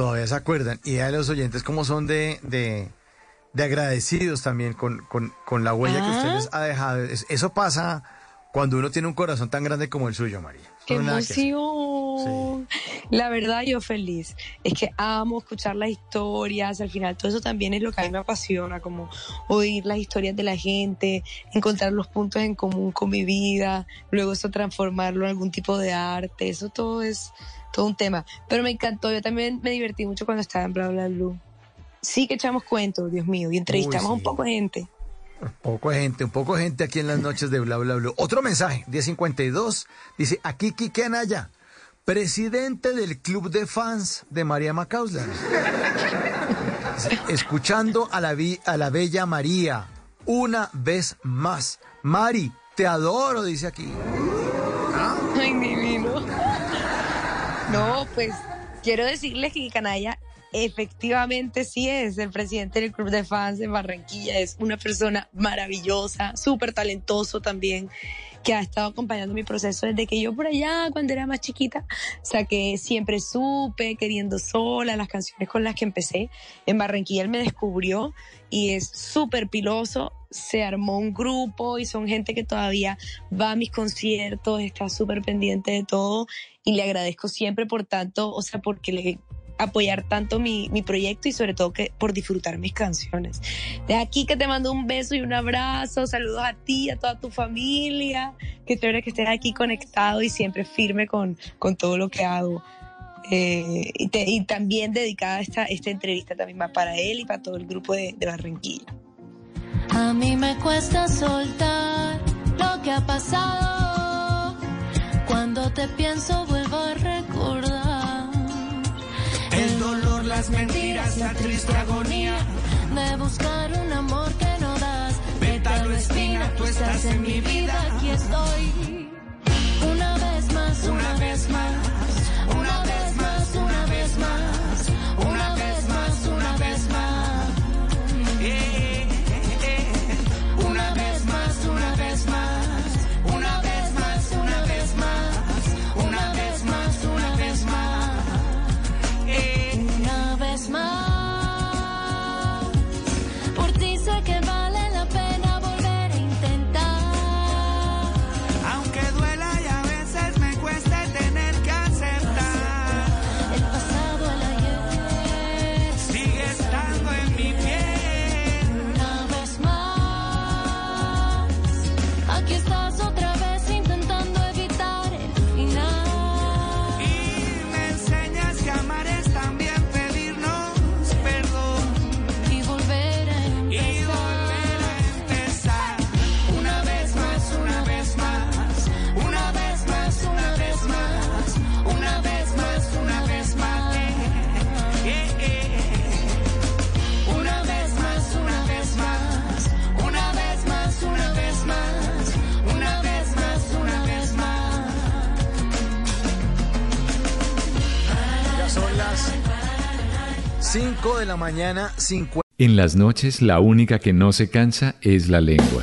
todavía se acuerdan. Y a los oyentes como son de, de, de agradecidos también con, con, con la huella que Ah. ustedes ha dejado. Es- Eso pasa cuando uno tiene un corazón tan grande como el suyo, María. ¡Qué No que emoción! La verdad, yo feliz. Es que amo escuchar las historias. Al final, todo eso también es lo que a mí me apasiona, como oír las historias de la gente, encontrar los puntos en común con mi vida, luego eso transformarlo en algún tipo de arte. Eso todo es todo un tema. Pero me encantó. Yo también me divertí mucho cuando estaba en Bla Bla Blue. Sí que echamos cuentos, Dios mío, y entrevistamos a un poco de gente. Un poco de gente, un poco de gente aquí en las noches de Bla Bla Bla. Otro mensaje, 1052, dice, aquí Quique Anaya, presidente del club de fans de María Macauslan. Dice, Escuchando a la, vi- a la bella María, una vez más. Mari, te adoro, dice aquí. Ay, divino. No, pues quiero decirles que Canalla efectivamente sí es el presidente del club de fans de Barranquilla. Es una persona maravillosa, súper talentoso también, que ha estado acompañando mi proceso desde que yo por allá, cuando era más chiquita, o sea que siempre supe, queriendo sola, las canciones con las que empecé. En Barranquilla él me descubrió y es súper piloso. Se armó un grupo y son gente que todavía va a mis conciertos, está súper pendiente de todo y le agradezco siempre por tanto, o sea, porque le apoyar tanto mi, mi proyecto y sobre todo que por disfrutar mis canciones. De aquí que te mando un beso y un abrazo, saludos a ti, a toda tu familia, que chévere que estés aquí conectado y siempre firme con, con todo lo que hago. Eh, y, te- y también dedicada esta, esta entrevista también va para él y para todo el grupo de, de Barranquilla. A mí me cuesta soltar lo que ha pasado. Cuando te pienso las mentiras, la triste agonía. De buscar un amor que no das. Pétalo espina, tú estás en mi vida. Son las 5 de la mañana, 50. En las noches la única que no se cansa es la lengua.